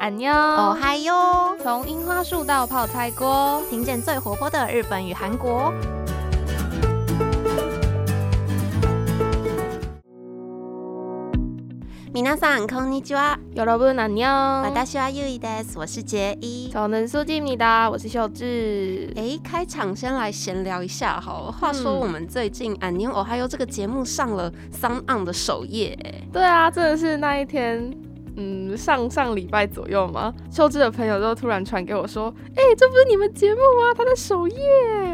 安妞哦嗨哟！从樱花树到泡菜锅，听见最活泼的日本与韩国。皆さんこんにちは，よろぶなニョ。私はゆいです，我是杰伊。超能书记米达，我是秀智。哎，开场先来闲聊一下哈。话说我们最近安妞哦嗨哟这个节目上了 Sun On 的首页。对啊，真的是那一天。嗯，上上礼拜左右嘛，秀智的朋友就突然传给我说，哎、这不是你们节目吗？他在首页。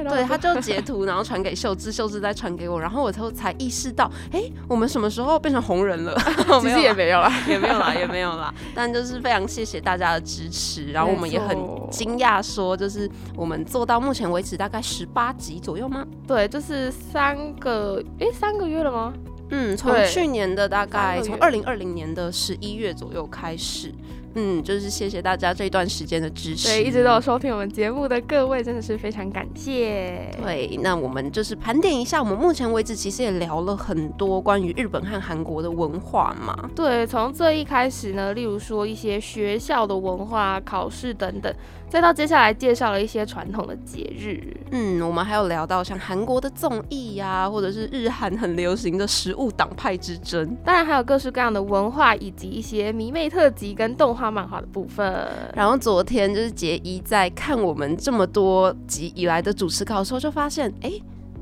对，他就截图，然后传给秀智，秀智再传给我，然后我才才意识到，哎，我们什么时候变成红人了？其实也没有啦。也没有啦，也没有啦。但就是非常谢谢大家的支持，然后我们也很惊讶，说就是我们做到目前为止大概十八集左右吗？对，就是三个，哎、三个月了吗？嗯，从去年的大概从二零二零年的十一月左右开始，嗯，就是谢谢大家这一段时间的支持。对，一直都有收听我们节目的各位，真的是非常感谢。对，那我们就是盘点一下，我们目前为止其实也聊了很多关于日本和韩国的文化嘛。对，从最一开始呢，例如说一些学校的文化、考试等等，再到接下来介绍了一些传统的节日。嗯，我们还有聊到像韩国的综艺呀、或者是日韩很流行的食物党派之争。当然还有各式各样的文化，以及一些迷妹特辑跟动画漫画的部分。然后昨天就是杰一在看我们这么多集以来的主持稿的时候，就发现，哎，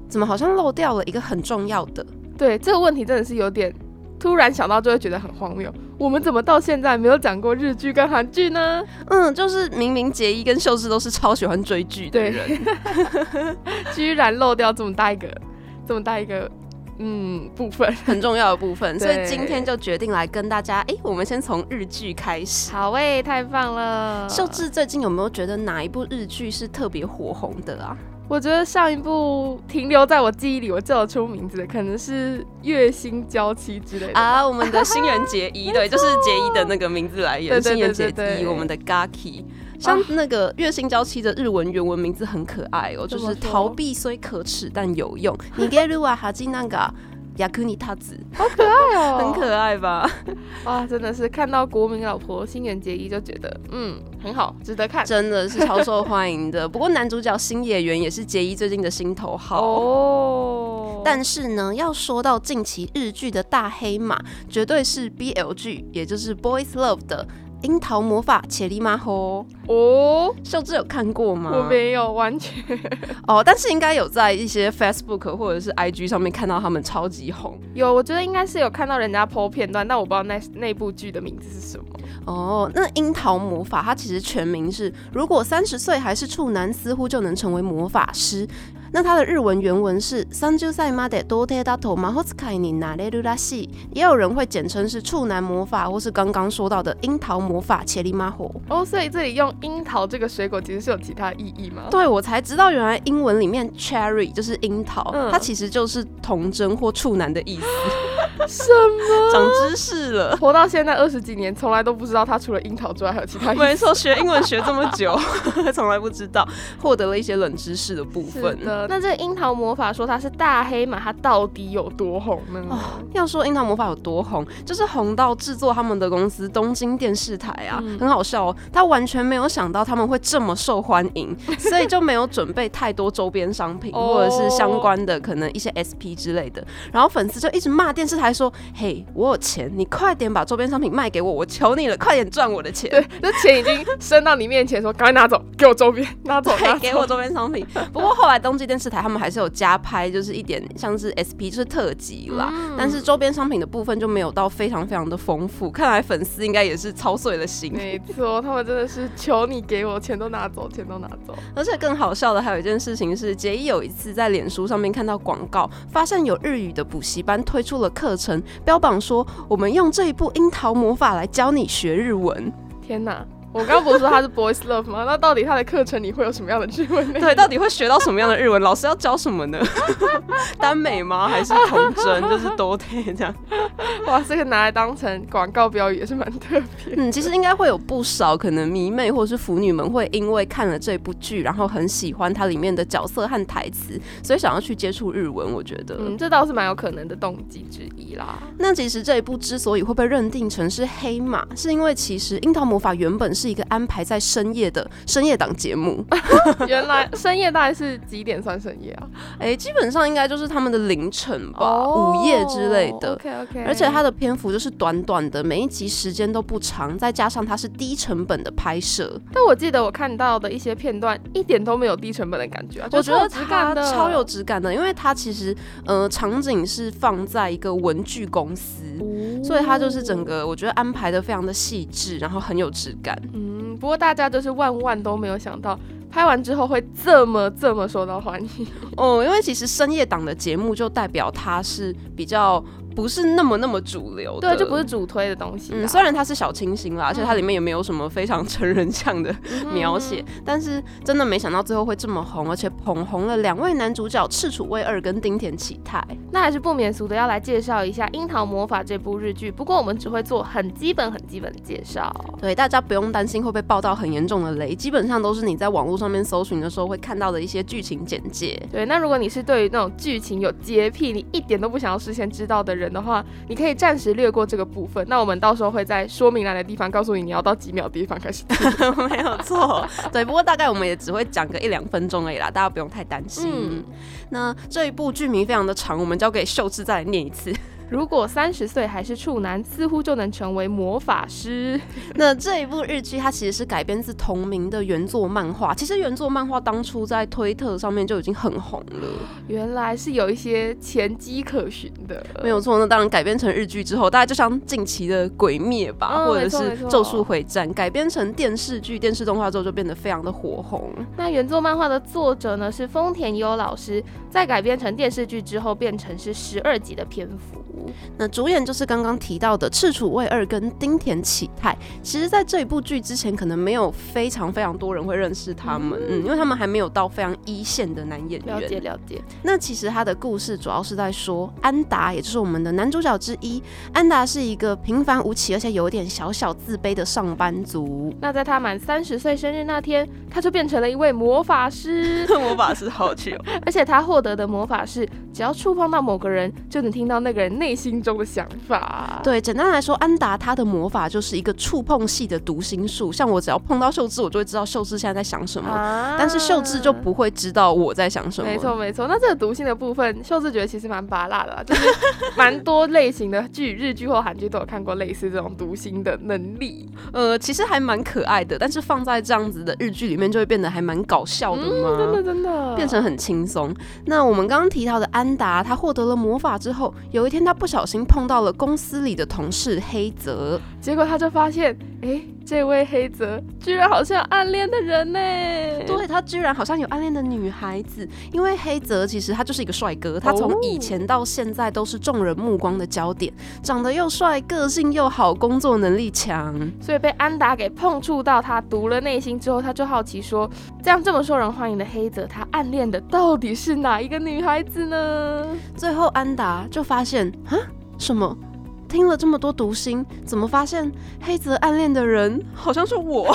怎么好像漏掉了一个很重要的？对这个问题真的是有点突然想到，就会觉得很荒谬。我们怎么到现在没有讲过日剧跟韩剧呢？嗯，就是明明杰一跟秀智都是超喜欢追剧的对人，居然漏掉这么大一个，这么大一个，嗯，部分。很重要的部分，所以今天就决定来跟大家，哎，我们先从日剧开始。好喂，太棒了！秀智最近有没有觉得哪一部日剧是特别火红的啊？我觉得上一部停留在我记忆里，我叫得出名字的，可能是《月薪娇妻》之类的。啊，我们的新人结衣，对，就是结衣的那个名字来源，新人结衣，我们的 Gaki。像那个月薪娇妻的日文原文名字很可爱哦，就是逃避虽可耻但有用。你给鲁啊哈基那个雅库尼塔子，好可爱哦很可爱吧？哇，真的是看到国民老婆新垣结衣就觉得，嗯，很好，值得看。真的是超受欢迎的。不过男主角新野原也是结衣最近的心头好。哦，但是呢，要说到近期日剧的大黑马，绝对是 BL 剧，也就是 Boys Love 的《樱桃魔法切利马吼》。哦，秀智有看过吗？我没有完全哦，但是应该有在一些 Facebook 或者是 IG 上面看到他们超级红有，我觉得应该是有看到人家 PO 片段，但我不知道那那部剧的名字是什么。哦。那樱桃魔法它其实全名是，如果三十岁还是处男，似乎就能成为魔法师。那它的日文原文是三十歳まで童貞だと魔法使いになれるらしい，也有人会简称是处男魔法，或是刚刚说到的樱桃魔法切里马火。哦，所以这里用樱桃这个水果其实是有其他意义吗？对我才知道，原来英文里面 cherry 就是樱桃，嗯它其实就是童真或处男的意思。什么？长知识了。活到现在二十几年，从来都不知道它除了樱桃之外还有其他意思。没错，学英文学这么久，从来不知道，获得了一些冷知识的部是分。 的，那这个樱桃魔法说它是大黑马，它到底有多红呢？哦，要说樱桃魔法有多红，就是红到制作他们的公司东京电视台啊，嗯很好笑哦。他完全没有想到他们会这么受欢迎，所以就没有准备太多周边商品、哦或者是相关的可能一些 SP 之类的。然后粉丝就一直骂电视台说：“嘿，我有钱，你快点把周边商品卖给我，我求你了，快点赚我的钱。”对，这钱已经伸到你面前，说赶快拿走，给我周边，拿走，拿对，走给我周边商品。不过后来东京电视台他们还是有加拍，就是一点像是 SP 就是特辑啦，嗯但是周边商品的部分就没有到非常非常的丰富。看来粉丝应该也是操碎了心。没错，他们真的是求你给我钱都拿走，钱都拿走。而且更好笑的还有一件事情是，杰伊有一次在脸书上面看到广告，发现有日语的补习班推出了课程，标榜说我们用这一部樱桃魔法来教你学日文。天哪，我刚刚不是说他是 boys love 吗？那到底他的课程里会有什么样的日文？对，到底会学到什么样的日文？老师要教什么呢？耽美吗？还是童真？就是都得这样。哇，这个拿来当成广告标语也是蛮特别。嗯，其实应该会有不少可能迷妹或是腐女们会因为看了这部剧，然后很喜欢它里面的角色和台词，所以想要去接触日文。我觉得，嗯，这倒是蛮有可能的动机之一啦。那其实这一部之所以会被认定成是黑马，是因为其实《樱桃魔法》原本是一个安排在深夜的深夜档节目。原来深夜大概是几点算深夜啊？哎，基本上应该就是他们的凌晨吧，午夜之类的。OK OK。而且它的篇幅就是短短的，每一集时间都不长，再加上它是低成本的拍摄。但我记得我看到的一些片段，一点都没有低成本的感觉啊！我觉得它超有质感的，因为它其实呃场景是放在一个文具公司，所以它就是整个我觉得安排的非常的细致，然后很有质感。嗯，不过大家就是万万都没有想到。拍完之后会这么这么受到欢迎哦，因为其实深夜档的节目就代表它是比较。不是那么那么主流，对，就不是主推的东西。嗯，虽然它是小清新啦，而且它里面也没有什么非常成人向的描写，但是真的没想到最后会这么红，而且捧红了两位男主角赤楚卫二跟丁田启泰。那还是不免俗的要来介绍一下《樱桃魔法》这部日剧，不过我们只会做很基本、很基本的介绍。对，大家不用担心会被爆到很严重的雷，基本上都是你在网络上面搜寻的时候会看到的一些剧情简介。对，那如果你是对于那种剧情有洁癖，你一点都不想要事先知道的人的话，你可以。暂时略过这个部分，那我们到时候会在说明栏的地方告诉你，你要到几秒地方开始。没有错，对，不过大概我们也只会讲个一两分钟而已啦，大家不用太担心。嗯那这一部剧名非常的长，我们交给秀智再来念一次。如果三十岁还是处男，似乎就能成为魔法师。那这一部日剧它其实是改编自同名的原作漫画。其实原作漫画当初在推特上面就已经很红了。原来是有一些前机可循的。没有错，那当然改编成日剧之后，大家就像近期的《鬼灭》吧，或者是《咒术回战》，改编成电视剧、电视动画之后就变得非常的火红。那原作漫画的作者呢是丰田优老师，在改编成电视剧之后变成是十二集的篇幅。那主演就是刚刚提到的赤楚卫二跟丁田启泰。其实，在这一部剧之前，可能没有非常非常多人会认识他们，嗯，因为他们还没有到非常一线的男演员。了解了解。那其实他的故事主要是在说安达，也就是我们的男主角之一。安达是一个平凡无奇，而且有点小小自卑的上班族。那在他满三十岁生日那天，他就变成了一位魔法师。魔法师好巧，而且他获得的魔法是，只要触碰到某个人，就能听到那个人内心中的想法。对，简单来说，安达他的魔法就是一个触碰系的读心术。像我只要碰到秀智，我就会知道秀智现在在想什么，但是秀智就不会知道我在想什么。没错没错，那这个读心的部分，秀智觉得其实蛮拔辣的，就是蛮多类型的剧，日剧或韩剧都有看过类似这种读心的能力。呃，其实还蛮可爱的，但是放在这样子的日剧里面，就会变得还蛮搞笑的嘛。真的真的，变成很轻松。那我们刚刚提到的安达，他获得了魔法之后，有一天他不小心碰到了公司里的同事黑泽，结果他就发现，哎。这位黑泽居然好像暗恋的人呢？对他居然好像有暗恋的女孩子，因为黑泽其实他就是一个帅哥，他从以前到现在都是众人目光的焦点，长得又帅，个性又好，工作能力强，所以被安达给碰触到，他读了内心之后，他就好奇说，这样这么受人欢迎的黑泽，他暗恋的到底是哪一个女孩子呢？最后安达就发现啊，什么？听了这么多读心，怎么发现黑泽暗恋的人好像是我？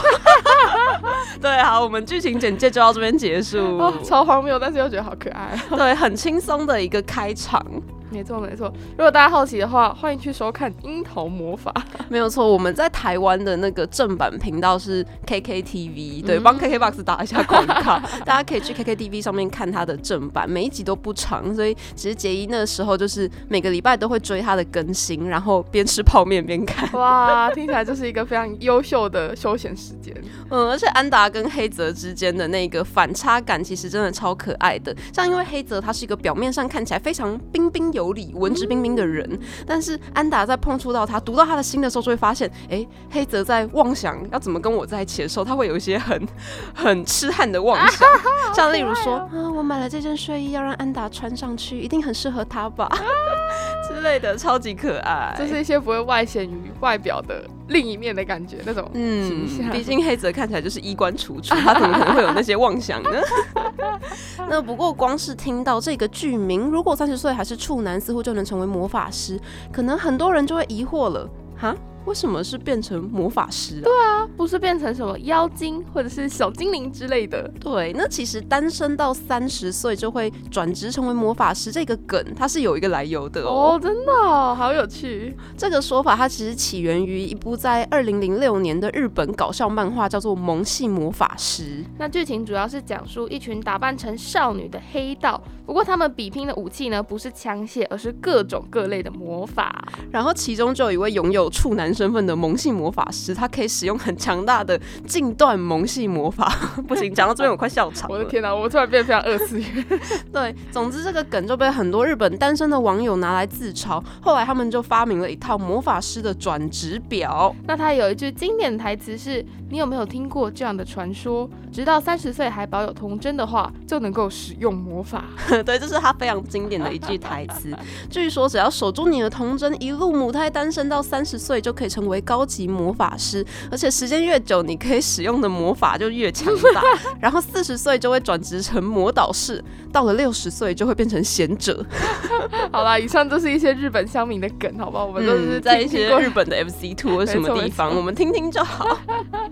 对，好，我们剧情简介就到这边结束。超荒谬，但是又觉得好可爱。对，很轻松的一个开场。没错没错，如果大家好奇的话，欢迎去收看《樱桃魔法》。没有错，我们在台湾的那个正版频道是 KKTV，对，帮 KKBOX 打一下广告，大家可以去 KKTV 上面看它的正版，每一集都不长，所以其实杰伊那时候就是每个礼拜都会追它的更新，然后边吃泡面边看。哇，听起来就是一个非常优秀的休闲时间。嗯，而且安达跟黑泽之间的那个反差感，其实真的超可爱的。像因为黑泽他是一个表面上看起来非常彬彬有。有理、文质彬彬的人，但是安达在碰触到他、读到他的心的时候，就会发现，哎，黑泽在妄想要怎么跟我在一起的时候，他会有一些很 很痴汉的妄想，像例如说，啊，我买了这件睡衣要让安达穿上去，一定很适合他吧之 之类的，超级可爱。就是一些不会外显于外表的另一面的感觉，那种形象。毕竟黑泽看起来就是衣冠楚楚，他怎么可能会有那些妄想呢？那不过光是听到这个剧名，如果三十岁还是处男，似乎就能成为魔法师，可能很多人就会疑惑了，哈？为什么是变成魔法师？对啊，不是变成什么妖精或者是小精灵之类的。对，那其实单身到三十岁就会转职成为魔法师这个梗，它是有一个来由的哦。哦，真的，好有趣。这个说法它其实起源于一部在二零零六年的日本搞笑漫画，叫做《萌系魔法师》。那剧情主要是讲述一群打扮成少女的黑道，不过他们比拼的武器呢，不是枪械，而是各种各类的魔法。然后其中就有一位拥有处男。身份的萌系魔法师，他可以使用很强大的近段萌系魔法。不行，讲到这边我快笑场了。我的天哪，我突然变得非常二次元。对，总之这个梗就被很多日本单身的网友拿来自嘲。后来他们就发明了一套魔法师的转职表。那他有一句经典台词是：“你有没有听过这样的传说？直到三十岁还保有童真的话，就能够使用魔法。”对，这是他非常经典的一句台词。据说只要守住你的童真，一路母胎单身到三十岁，就可以。成为高级魔法师，而且时间越久，你可以使用的魔法就越强大。然后四十岁就会转职成魔导士，到了六十岁就会变成贤者。好啦，以上就是一些日本乡民的梗，好不好？我们都是在一些日本的 FC Two 或什么地方，我们听听就好。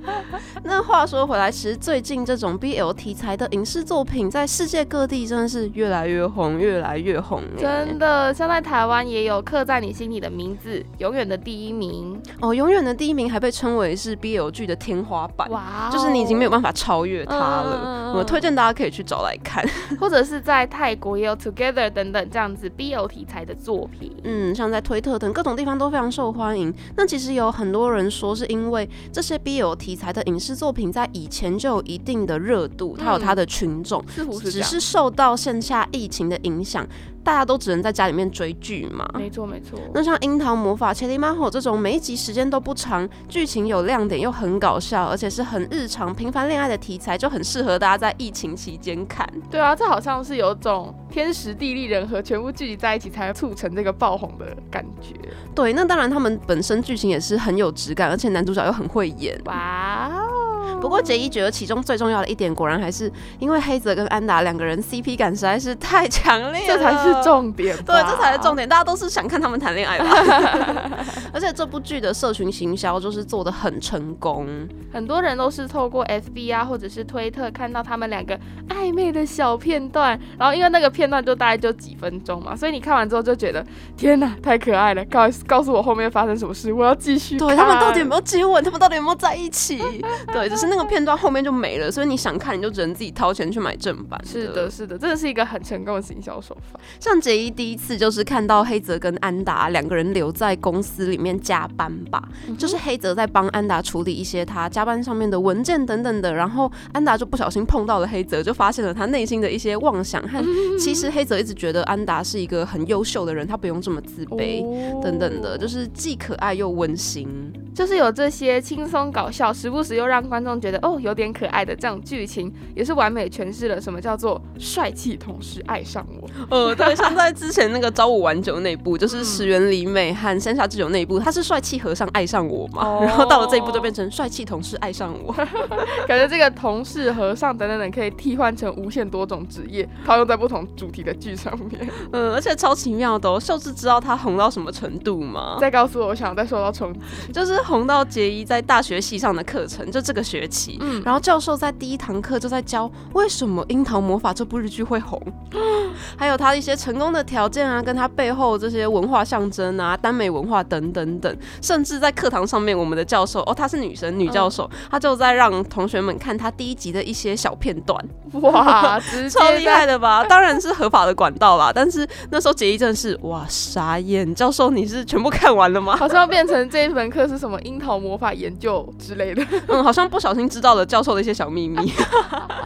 那话说回来，其实最近这种 BL 题材的影视作品在世界各地真的是越来越红，越来越红。真的，像在台湾也有刻在你心里的名字，永远的第一名。哦，永远的第一名还被称为是 BL 剧的天花板，哇，就是你已经没有办法超越它了。我推荐大家可以去找来看，或者是在泰国也有 Together 等等这样子 BL 题材的作品。嗯，像在推特等各种地方都非常受欢迎。那其实有很多人说，是因为这些 BL 题材的影视作品在以前就有一定的热度，它有它的群众，只是受到线下疫情的影响。大家都只能在家里面追剧嘛？没错没错。那像《樱桃魔法》《切里马吼》这种每一集时间都不长，剧情有亮点又很搞笑，而且是很日常平凡恋爱的题材，就很适合大家在疫情期间看。对啊，这好像是有种天时地利人和全部聚集在一起，才促成这个爆红的感觉。对，那当然他们本身剧情也是很有质感，而且男主角又很会演。哇哦！不过杰伊觉得其中最重要的一点，果然还是因为黑泽跟安达两个人 CP 感实在是太强烈，这才是重点。对，这才是重点，大家都是想看他们谈恋爱吧。而且这部剧的社群行销就是做的很成功，很多人都是透过 FB 啊或者是推特看到他们两个暧昧的小片段，然后因为那个片段就大概就几分钟嘛，所以你看完之后就觉得天哪，太可爱了！告告诉我后面发生什么事，我要继续。对他们到底有没有接吻？他们到底有没有在一起？对，只是。那个片段后面就没了，所以你想看你就只能自己掏钱去买正版。是的，是的，真的是一个很成功的行销手法。像杰伊第一次就是看到黑泽跟安达两个人留在公司里面加班吧，就是黑泽在帮安达处理一些他加班上面的文件等等的，然后安达就不小心碰到了黑泽，就发现了他内心的一些妄想和 其实黑泽一直觉得安达是一个很优秀的人，他不用这么自卑等等的，就是既可爱又温馨，就是有这些轻松搞笑，时不时又让观众。觉得哦有点可爱的这样剧情，也是完美诠释了什么叫做帅气同事爱上我。呃，对，像在之前那个朝五晚九那部，就是石原里美和山下智久那一部，他是帅气和尚爱上我嘛，然后到了这一部就变成帅气同事爱上我。感觉这个同事和尚等等等可以替换成无限多种职业，套用在不同主题的剧上面。嗯，而且超奇妙的哦，秀智知道他红到什么程度吗？再告诉我，我想再受到冲击，就是红到杰伊在大学系上的课程，就这个学。期，嗯，然后教授在第一堂课就在教为什么《樱桃魔法》这部日剧会红，还有他一些成功的条件啊，跟他背后这些文化象征啊，耽美文化等等等，甚至在课堂上面，我们的教授哦，她是女生，女教授，她就在让同学们看她第一集的一些小片段，哇，超厉害的吧？当然是合法的管道啦，但是那时候杰伊真是哇傻眼，教授你是全部看完了吗？好像要变成这一门课是什么樱桃魔法研究之类的，嗯，好像不小心。知道了教授的一些小秘密。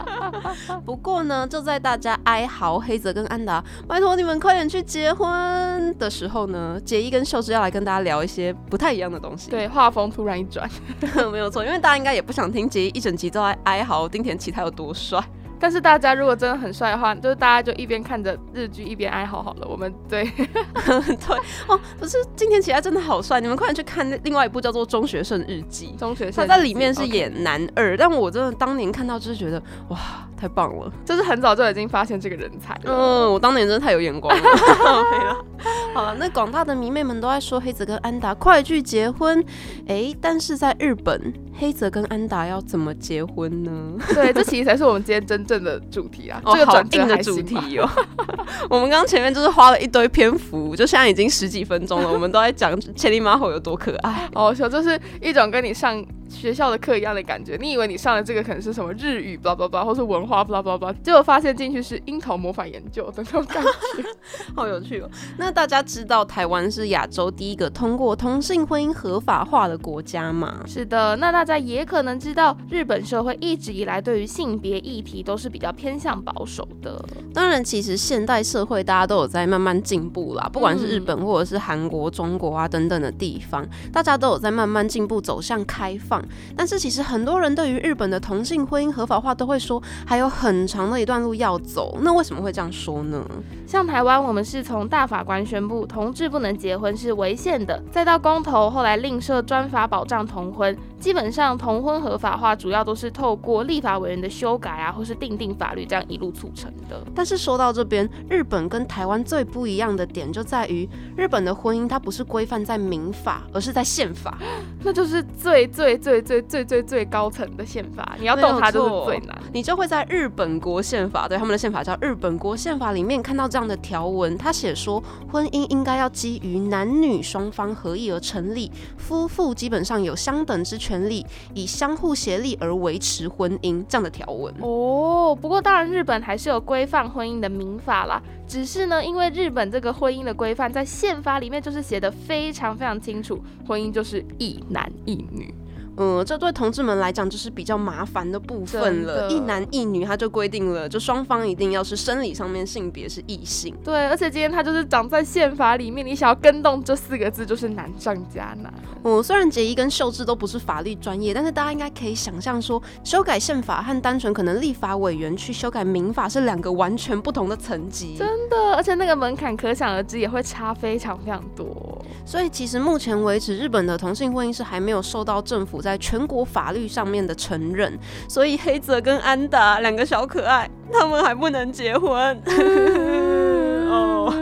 不过呢，就在大家哀嚎黑泽跟安达拜托你们快点去结婚的时候呢，杰伊跟秀智要来跟大家聊一些不太一样的东西。对，画风突然一转，没有错，因为大家应该也不想听杰伊一整集都在哀嚎丁田启他有多帅。但是大家如果真的很帅的话，就是大家就一边看着日剧一边哀嚎好了。我们对 对哦，不是今天起来真的好帅，你们快点去看另外一部叫做《中学生日记》，中学生他在里面是演男二，但我真的当年看到就是觉得哇。太棒了，就是很早就已经发现这个人才。嗯，我当年真的太有眼光了。好了，那广大的迷妹们都在说黑泽跟安达快去结婚，哎，但是在日本，黑泽跟安达要怎么结婚呢？对，这其实才是我们今天真正的主题啊，这个转定的主题哦。我们刚刚前面就是花了一堆篇幅，就现在已经十几分钟了，我们都在讲千里马吼有多可爱。哦，说就是一种跟你上。学校的课一样的感觉，你以为你上的这个可能是什么日语，巴拉巴拉，或是文化，巴拉巴拉，结果发现进去是樱桃魔法研究的那种感觉，好有趣哦。那大家知道台湾是亚洲第一个通过同性婚姻合法化的国家吗？是的。那大家也可能知道，日本社会一直以来对于性别议题都是比较偏向保守的。当然，其实现代社会大家都有在慢慢进步啦，不管是日本或者是韩国、中国啊等等的地方，大家都有在慢慢进步，走向开放。但是其实很多人对于日本的同性婚姻合法化都会说还有很长的一段路要走。那为什么会这样说呢？像台湾，我们是从大法官宣布同志不能结婚是违宪的，再到公投后来另设专法保障同婚，基本上同婚合法化主要都是透过立法委员的修改啊，或是定定法律这样一路促成的。但是说到这边，日本跟台湾最不一样的点就在于，日本的婚姻它不是规范在民法，而是在宪法，那就是最最最。最最最最高层的宪法，你要动它就是最难。你就会在日本国宪法，对他们的宪法叫日本国宪法里面看到这样的条文，他写说婚姻应该要基于男女双方合意而成立，夫妇基本上有相等之权利，以相互协力而维持婚姻这样的条文。哦，不过当然日本还是有规范婚姻的民法啦，只是呢，因为日本这个婚姻的规范在宪法里面就是写的非常非常清楚，婚姻就是一男一女。嗯，这对同志们来讲就是比较麻烦的部分了。一男一女，他就规定了，就双方一定要是生理上面性别是异性。对，而且今天他就是长在宪法里面，你想要跟动这四个字，就是难上加难。嗯，虽然杰一跟秀智都不是法律专业，但是大家应该可以想象说，修改宪法和单纯可能立法委员去修改民法是两个完全不同的层级。真的，而且那个门槛可想而知也会差非常非常多。所以其实目前为止，日本的同性婚姻是还没有受到政府在全国法律上面的承认，所以黑泽跟安达两个小可爱，他们还不能结婚。哦。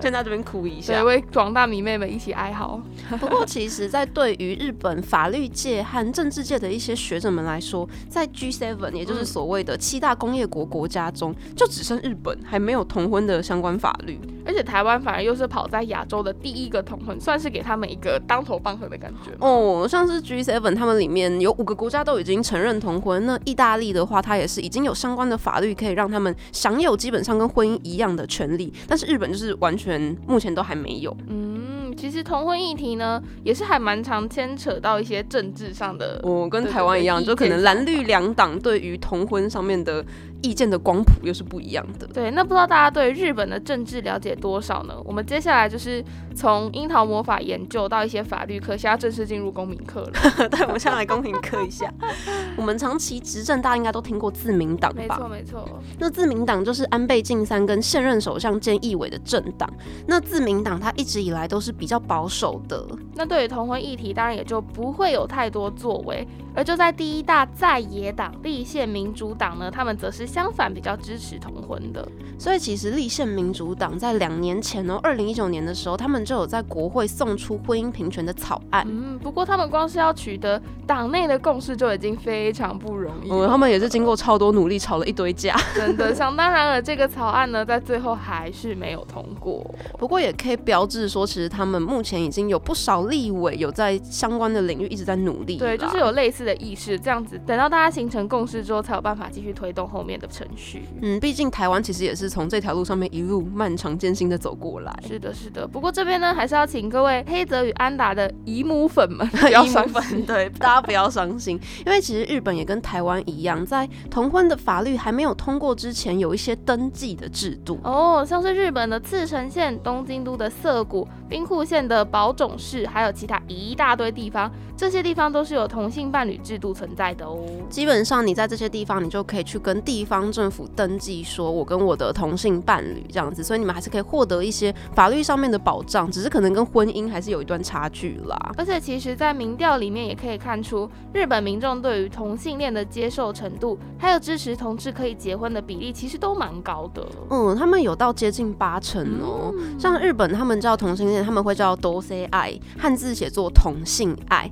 先在这边哭一下，为广大迷妹们一起哀嚎。不过，其实，在对于日本法律界和政治界的一些学者们来说，在 G7，也就是所谓的七大工业国国家中，就只剩日本还没有同婚的相关法律。而且，台湾反而又是跑在亚洲的第一个同婚，算是给他们一个当头棒喝的感觉。哦，像是 G7，他们里面有五个国家都已经承认同婚。那意大利的话，它也是已经有相关的法律可以让他们享有基本上跟婚姻一样的权利。但是日本就是完全目前都还没有。嗯，其实同婚议题呢，也是还蛮常牵扯到一些政治上的。我跟台湾一样，就可能蓝绿两党对于同婚上面的。意见的光谱又是不一样的。对，那不知道大家对日本的政治了解多少呢？我们接下来就是从樱桃魔法研究到一些法律课，现在正式进入公民课了。对，我们先来公民课一下。我们长期执政，大家应该都听过自民党吧？没错，没错。那自民党就是安倍晋三跟现任首相菅义伟的政党。那自民党它一直以来都是比较保守的。那对于同婚议题，当然也就不会有太多作为。而就在第一大在野党立宪民主党呢，他们则是相反，比较支持同婚的。所以其实立宪民主党在两年前哦，二零一九年的时候，他们就有在国会送出婚姻平权的草案。嗯，不过他们光是要取得党内的共识就已经非常不容易。嗯，他们也是经过超多努力，吵了一堆架。真的，想当然了，这个草案呢，在最后还是没有通过。不过也可以标志说，其实他们目前已经有不少立委有在相关的领域一直在努力。对，就是有类似。的意识这样子，等到大家形成共识之后，才有办法继续推动后面面的程序。嗯，毕竟台湾其实也是从这条路上面一路漫长艰辛的走过来。是的，是的。不过这边呢，还是要请各位黑泽与安达的姨母粉们不 要伤心，对大家不要伤心，因为其实日本也跟台湾一样，在同婚的法律还没有通过之前，有一些登记的制度。哦，像是日本的茨城县、东京都的涩谷、兵库县的宝冢市，还有其他一大堆地方，这些地方都是有同性伴侣制度存在的哦。基本上你在这些地方，你就可以去跟地方政府登记，说我跟我的同性伴侣这样子，所以你们还是可以获得一些法律上面的保障，只是可能跟婚姻还是有一段差距啦。而且其实，在民调里面也可以看出，日本民众对于同性恋的接受程度，还有支持同志可以结婚的比例，其实都蛮高的。嗯，他们有到接近八成哦。像日本，他们叫同性恋，他们会叫多 say 爱，汉字写作同性爱。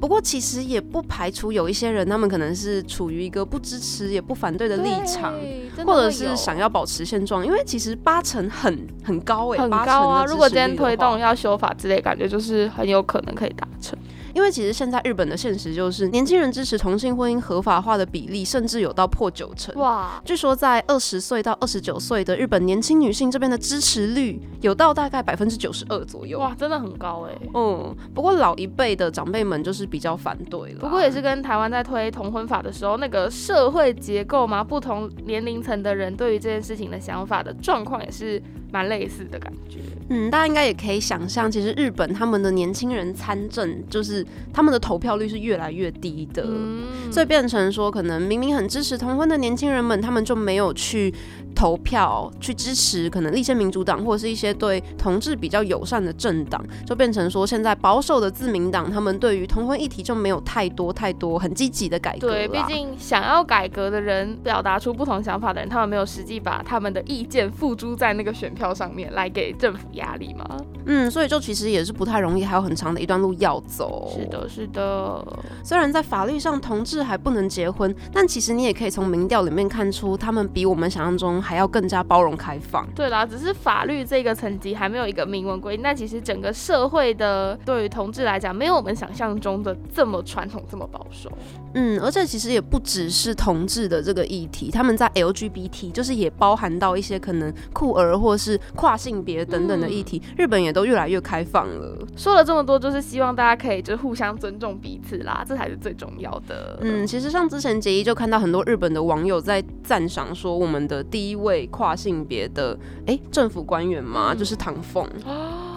不过其实也不排除有一些人，他们可能是处于一个不支持也不反对的立场，或者是想要保持现状。因为其实八成很很高哎，很高啊。如果今天推动要修法之类，感觉就是很有可能可以达成。因为其实现在日本的现实就是，年轻人支持同性婚姻合法化的比例，甚至有到破九成。哇！据说在二十岁到二十九岁的日本年轻女性这边的支持率，有到大概百分之九十二左右。哇，真的很高哎。嗯，不过老一辈的长辈们就是比较反对了。不过也是跟台湾在推同婚法的时候，那个社会结构嘛，不同年龄层的人对于这件事情的想法的状况也是。蛮类似的感觉，嗯，大家应该也可以想象，其实日本他们的年轻人参政，就是他们的投票率是越来越低的，所以变成说，可能明明很支持同婚的年轻人们，他们就没有去。投票去支持可能立宪民主党或者是一些对同志比较友善的政党，就变成说现在保守的自民党他们对于同婚议题就没有太多太多很积极的改革。对，毕竟想要改革的人，表达出不同想法的人，他们没有实际把他们的意见付诸在那个选票上面来给政府压力嘛。嗯，所以就其实也是不太容易，还有很长的一段路要走。是的，是的。虽然在法律上同志还不能结婚，但其实你也可以从民调里面看出，他们比我们想象中。还要更加包容开放。对啦，只是法律这个层级还没有一个明文规定，但其实整个社会的对于同志来讲，没有我们想象中的这么传统、这么保守。嗯，而且其实也不只是同志的这个议题，他们在 LGBT 就是也包含到一些可能酷儿或是跨性别等等的议题，日本也都越来越开放了。说了这么多，就是希望大家可以就是互相尊重彼此啦，这才是最重要的。嗯，其实像之前杰一就看到很多日本的网友在赞赏说，我们的第一位跨性别的哎政府官员嘛，就是唐凤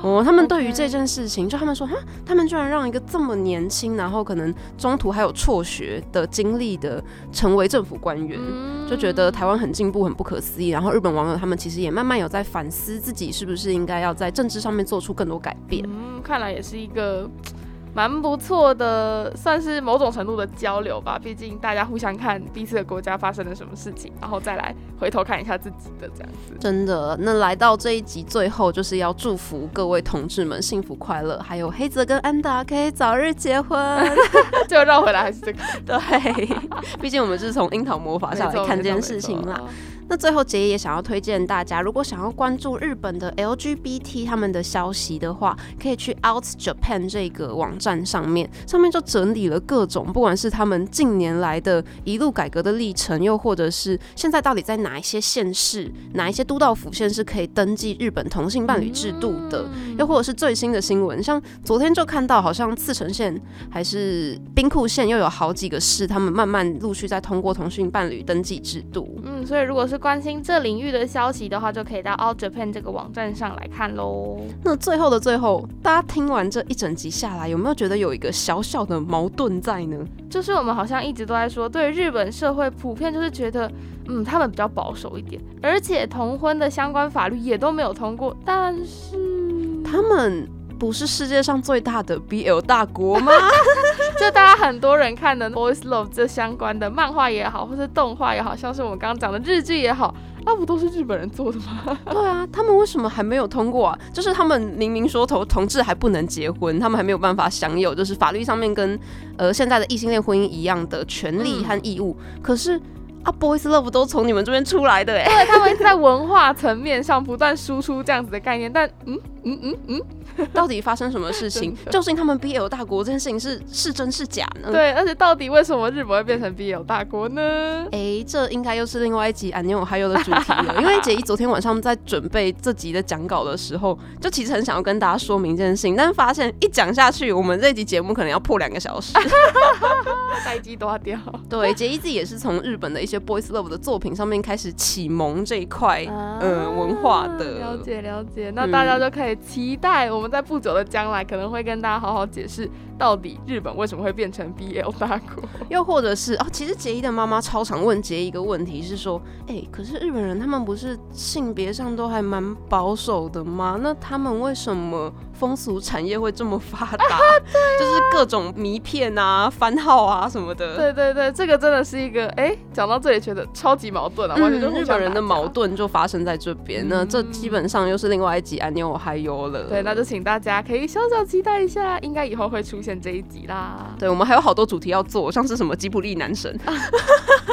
哦，他们对于这件事情，就他们说哈，他们居然让一个这么年轻，然后可能中途还有辍学的经历的成为政府官员，就觉得台湾很进步，很不可思议。然后日本网友他们其实也慢慢有在反思自己是不是应该要在政治上面做出更多改变。嗯，看来也是一个。蛮不错的，算是某种程度的交流吧。毕竟大家互相看彼此的国家发生了什么事情，然后再来回头看一下自己的这样子。真的，那来到这一集最后，就是要祝福各位同志们幸福快乐，还有黑泽跟安达可以早日结婚。最后绕回来还是这个，对，毕竟我们是从樱桃魔法上来看这件事情啦。那最后，杰爷也想要推荐大家，如果想要关注日本的 LGBT 他们的消息的话，可以去 Out Japan 这个网站上面，上面就整理了各种，不管是他们近年来的一路改革的历程，又或者是现在到底在哪一些县市、哪一些都道府县是可以登记日本同性伴侣制度的，又或者是最新的新闻，像昨天就看到，好像茨城县还是兵库县又有好几个市，他们慢慢陆续在通过同性伴侣登记制度。嗯，所以如果是关心这领域的消息的话，就可以到 All Japan 这个网站上来看喽。那最后的最后，大家听完这一整集下来，有没有觉得有一个小小的矛盾在呢？就是我们好像一直都在说，对日本社会普遍就是觉得，嗯，他们比较保守一点，而且同婚的相关法律也都没有通过。但是他们不是世界上最大的 BL 大国吗？就大家很多人看的 Boys Love 这相关的漫画也好，或是动画也好，像是我们刚刚讲的日剧也好，那不都是日本人做的吗？对啊，他们为什么还没有通过啊？就是他们明明说同同志还不能结婚，他们还没有办法享有就是法律上面跟呃现在的异性恋婚姻一样的权利和义务，可是啊 Boys Love 都从你们这边出来的哎，对，他们在文化层面上不断输出这样子的概念，但嗯。嗯嗯嗯，到底发生什么事情？究竟他们 BL 大国这件事情是是真是假呢？对，而且到底为什么日本会变成 BL 大国呢？哎，这应该又是另外一集《安妞还有的主题了。因为杰一昨天晚上在准备这集的讲稿的时候，就其实很想要跟大家说明这件事情，但是发现一讲下去，我们这集节目可能要破两个小时，待机都要掉。对，杰一自己也是从日本的一些 boys love 的作品上面开始启蒙这一块嗯文化的了解了解，那大家就可以期待我们在不久的将来可能会跟大家好好解释。到底日本为什么会变成 BL 大国？又或者是哦，其实杰伊的妈妈超常问杰一个问题，是说，哎，可是日本人他们不是性别上都还蛮保守的吗？那他们为什么风俗产业会这么发达？就 是各种迷片啊、番号啊什么的。对对对，这个真的是一个哎，讲到这里觉得超级矛盾啊，完全就日本人的矛盾就发生在这边。那这基本上又是另外一集安妞还有了。对，那就请大家可以小小期待一下，应该以后会出现。这一集啦，对我们还有好多主题要做，像是什么吉普力男神，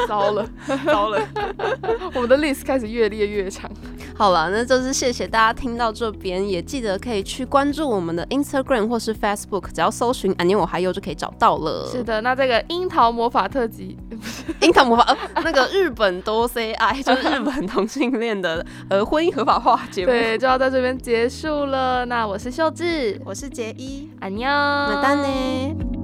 糟 了糟了，我们的 list 开始越列越长。好了，那就是谢谢大家听到这边，也记得可以去关注我们的 Instagram 或是 Facebook，只要搜寻“安妮我还有”就可以找到了。是的，那这个樱桃魔法特辑，樱桃魔法，呃那个日本多 C I 就是日本同性恋的呃婚姻合法化节目，对，就要在这边结束了。那我是秀智，我是杰一，安妞，买单呢。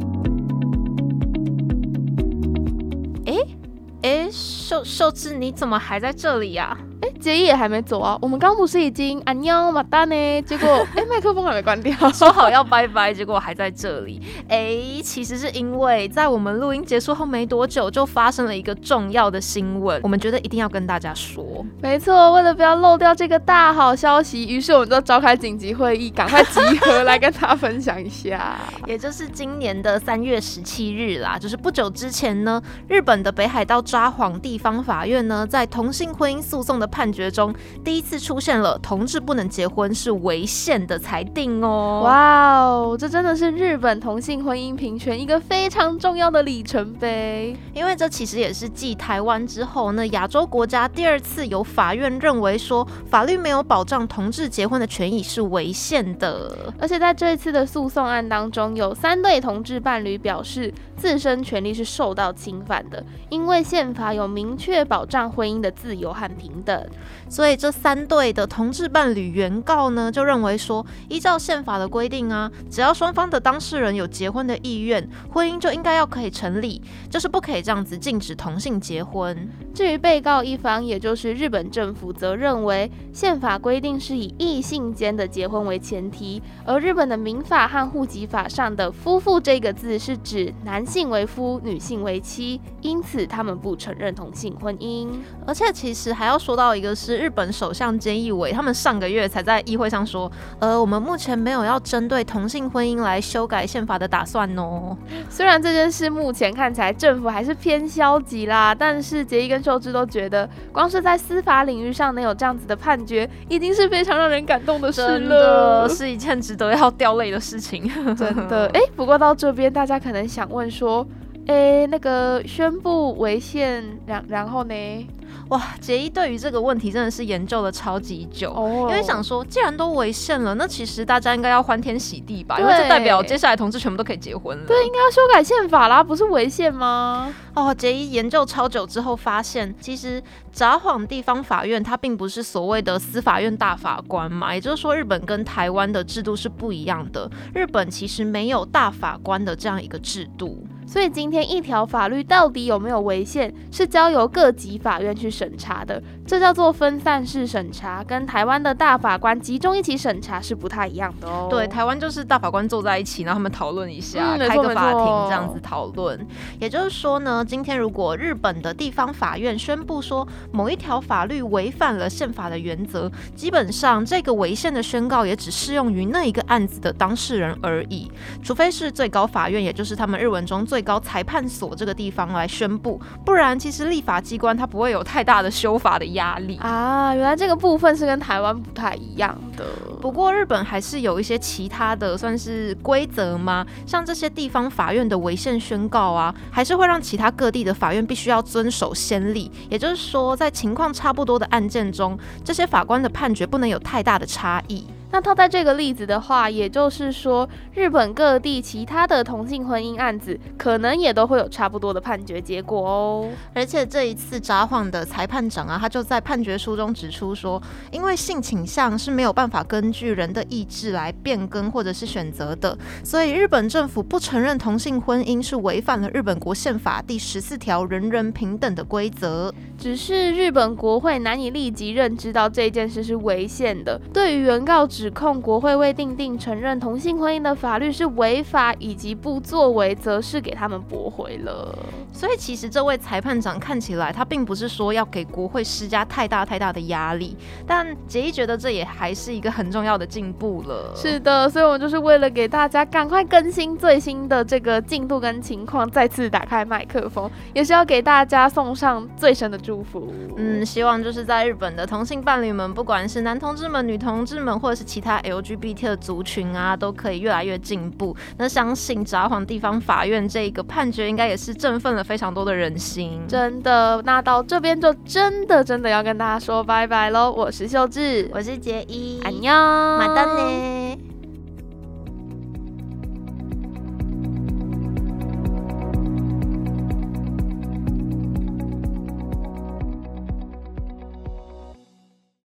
哎，秀秀智，你怎么还在这里呀？哎，杰伊也还没走啊！我们刚不是已经安妞马达呢？结果哎，麦克风还没关掉，说好要拜拜，结果还在这里。哎，其实是因为在我们录音结束后没多久，就发生了一个重要的新闻，我们觉得一定要跟大家说。没错，为了不要漏掉这个大好消息，于是我们就召开紧急会议，赶快集合来跟大家分享一下。也就是今年的三月十七日啦，就是不久之前呢，日本的北海道札幌地方法院呢，在同性婚姻诉讼的。判决中第一次出现了同志不能结婚是违宪的裁定哦！哇哦，这真的是日本同性婚姻平权一个非常重要的里程碑。因为这其实也是继台湾之后，那亚洲国家第二次有法院认为说法律没有保障同志结婚的权益是违宪的。而且在这一次的诉讼案当中，有三对同志伴侣表示自身权利是受到侵犯的，因为宪法有明确保障婚姻的自由和平等。所以这三对的同志伴侣原告呢，就认为说，依照宪法的规定啊，只要双方的当事人有结婚的意愿，婚姻就应该要可以成立，就是不可以这样子禁止同性结婚。至于被告一方，也就是日本政府，则认为宪法规定是以异性间的结婚为前提，而日本的民法和户籍法上的“夫妇”这个字是指男性为夫，女性为妻，因此他们不承认同性婚姻。而且其实还要说到。一个是日本首相菅义伟，他们上个月才在议会上说，呃，我们目前没有要针对同性婚姻来修改宪法的打算哦。虽然这件事目前看起来政府还是偏消极啦，但是杰伊跟秀智都觉得，光是在司法领域上能有这样子的判决，已经是非常让人感动的事了，是一件值得要掉泪的事情。真的，哎，不过到这边大家可能想问说，哎，那个宣布违宪，然然后呢？哇，杰伊对于这个问题真的是研究了超级久，因为想说，既然都违宪了，那其实大家应该要欢天喜地吧？因为这代表接下来同志全部都可以结婚了。对，应该要修改宪法啦，不是违宪吗？哦，杰伊研究超久之后发现，其实札幌地方法院它并不是所谓的司法院大法官嘛，也就是说，日本跟台湾的制度是不一样的。日本其实没有大法官的这样一个制度。所以今天一条法律到底有没有违宪，是交由各级法院去审查的，这叫做分散式审查，跟台湾的大法官集中一起审查是不太一样的哦。对，台湾就是大法官坐在一起，然后他们讨论一下，开个法庭这样子讨论。也就是说呢，今天如果日本的地方法院宣布说某一条法律违反了宪法的原则，基本上这个违宪的宣告也只适用于那一个案子的当事人而已，除非是最高法院，也就是他们日文中最。最高裁判所这个地方来宣布，不然其实立法机关它不会有太大的修法的压力啊。原来这个部分是跟台湾不太一样的。不过日本还是有一些其他的算是规则吗？像这些地方法院的违宪宣告啊，还是会让其他各地的法院必须要遵守先例。也就是说，在情况差不多的案件中，这些法官的判决不能有太大的差异。那套在这个例子的话，也就是说，日本各地其他的同性婚姻案子，可能也都会有差不多的判决结果哦。而且这一次札幌的裁判长啊，他就在判决书中指出说，因为性倾向是没有办法根据人的意志来变更或者是选择的，所以日本政府不承认同性婚姻是违反了日本国宪法第十四条人人平等的规则。只是日本国会难以立即认知到这件事是违宪的。对于原告指控国会未定定承认同性婚姻的法律是违法以及不作为，则是给他们驳回了。所以其实这位裁判长看起来他并不是说要给国会施加太大太大的压力，但杰伊觉得这也还是一个很重要的进步了。是的，所以我们就是为了给大家赶快更新最新的这个进度跟情况，再次打开麦克风，也是要给大家送上最深的祝福。嗯，希望就是在日本的同性伴侣们，不管是男同志们、女同志们，或者是其他 LGBT 的族群啊，都可以越来越进步。那相信札幌地方法院这个判决，应该也是振奋了非常多的人心。真的，那到这边就真的真的要跟大家说拜拜喽！我是秀智，我是杰一，安妞，马丹呢。